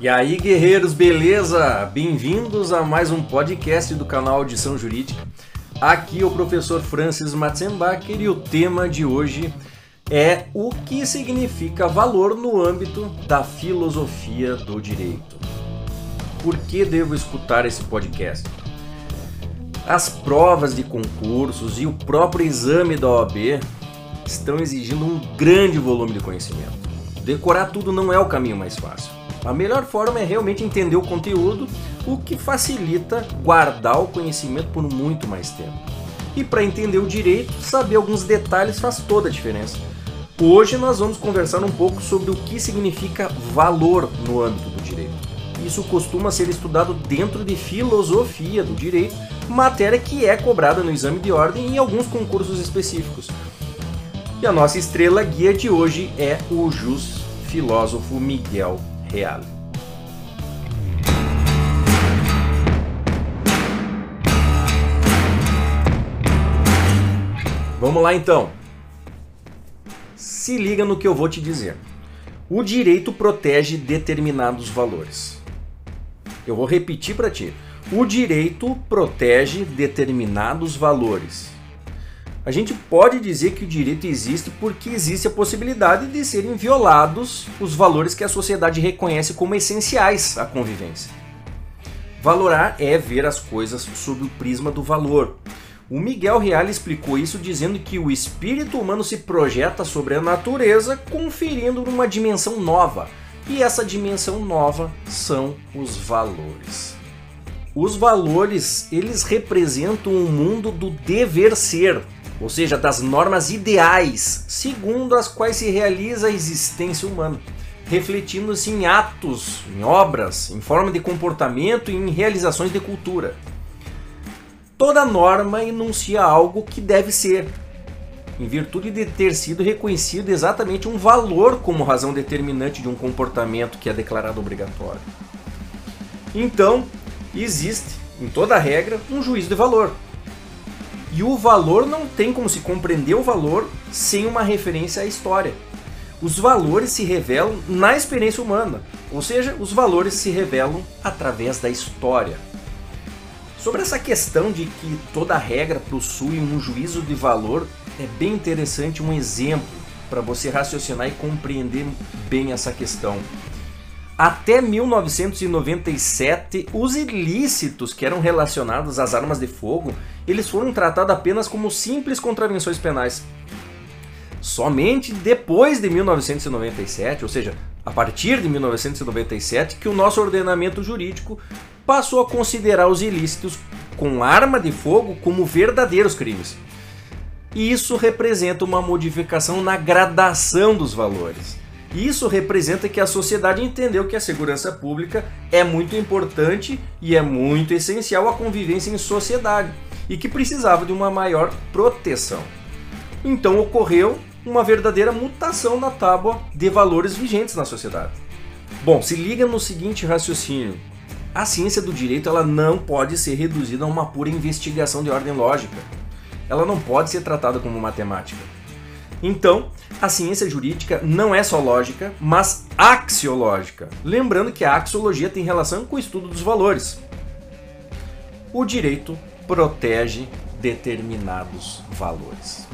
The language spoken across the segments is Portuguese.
E aí, guerreiros, beleza? Bem-vindos a mais um podcast do canal Audição Jurídica. Aqui é o professor Francis Matzenbacher e o tema de hoje é o que significa valor no âmbito da filosofia do direito. Por que devo escutar esse podcast? As provas de concursos e o próprio exame da OAB estão exigindo um grande volume de conhecimento. Decorar tudo não é o caminho mais fácil. A melhor forma é realmente entender o conteúdo, o que facilita guardar o conhecimento por muito mais tempo. E para entender o direito, saber alguns detalhes faz toda a diferença. Hoje nós vamos conversar um pouco sobre o que significa valor no âmbito do direito. Isso costuma ser estudado dentro de filosofia do direito, matéria que é cobrada no exame de ordem e em alguns concursos específicos. E a nossa estrela guia de hoje é o jus filósofo Miguel Reale. Vamos lá então. Se liga no que eu vou te dizer. O direito protege determinados valores. Eu vou repetir para ti. O direito protege determinados valores. A gente pode dizer que o direito existe porque existe a possibilidade de serem violados os valores que a sociedade reconhece como essenciais à convivência. Valorar é ver as coisas sob o prisma do valor. O Miguel Reale explicou isso dizendo que o espírito humano se projeta sobre a natureza, conferindo uma dimensão nova. E essa dimensão nova são os valores. Os valores, eles representam o um mundo do dever ser, ou seja, das normas ideais segundo as quais se realiza a existência humana, refletindo-se em atos, em obras, em forma de comportamento e em realizações de cultura. Toda norma enuncia algo que deve ser, em virtude de ter sido reconhecido exatamente um valor como razão determinante de um comportamento que é declarado obrigatório. Então, existe, em toda regra, um juízo de valor, e o valor não tem como se compreender o valor sem uma referência à história. Os valores se revelam na experiência humana, ou seja, os valores se revelam através da história. Sobre essa questão de que toda regra possui um juízo de valor, é bem interessante um exemplo para você raciocinar e compreender bem essa questão. Até 1997, os ilícitos que eram relacionados às armas de fogo, eles foram tratados apenas como simples contravenções penais. Somente depois de 1997, ou seja, a partir de 1997, que o nosso ordenamento jurídico passou a considerar os ilícitos com arma de fogo como verdadeiros crimes. E isso representa uma modificação na gradação dos valores. Isso representa que a sociedade entendeu que a segurança pública é muito importante e é muito essencial à convivência em sociedade e que precisava de uma maior proteção. Então ocorreu uma verdadeira mutação na tábua de valores vigentes na sociedade. Bom, se liga no seguinte raciocínio. A ciência do direito ela não pode ser reduzida a uma pura investigação de ordem lógica. Ela não pode ser tratada como matemática. Então, a ciência jurídica não é só lógica, mas axiológica. Lembrando que a axiologia tem relação com o estudo dos valores. O direito protege determinados valores.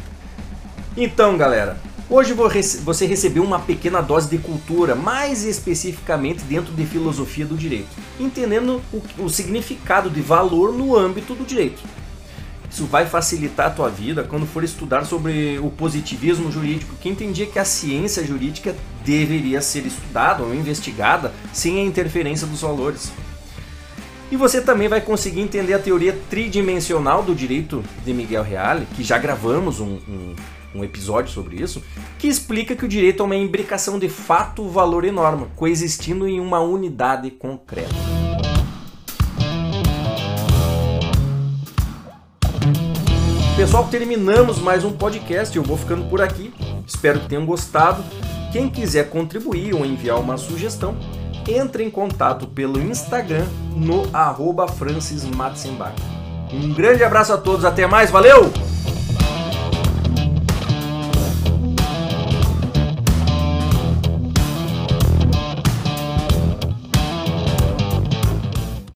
Então, galera, hoje você recebeu uma pequena dose de cultura, mais especificamente dentro de filosofia do direito, entendendo o significado de valor no âmbito do direito. Isso vai facilitar a tua vida quando for estudar sobre o positivismo jurídico, que entendia que a ciência jurídica deveria ser estudada ou investigada sem a interferência dos valores. E você também vai conseguir entender a teoria tridimensional do direito de Miguel Reale, que já gravamos um, um, um episódio sobre isso, que explica que o direito é uma imbricação de fato, valor e norma, coexistindo em uma unidade concreta. Pessoal, terminamos mais um podcast. Eu vou ficando por aqui. Espero que tenham gostado. Quem quiser contribuir ou enviar uma sugestão, entre em contato pelo Instagram no arroba Um grande abraço a todos, até mais, valeu!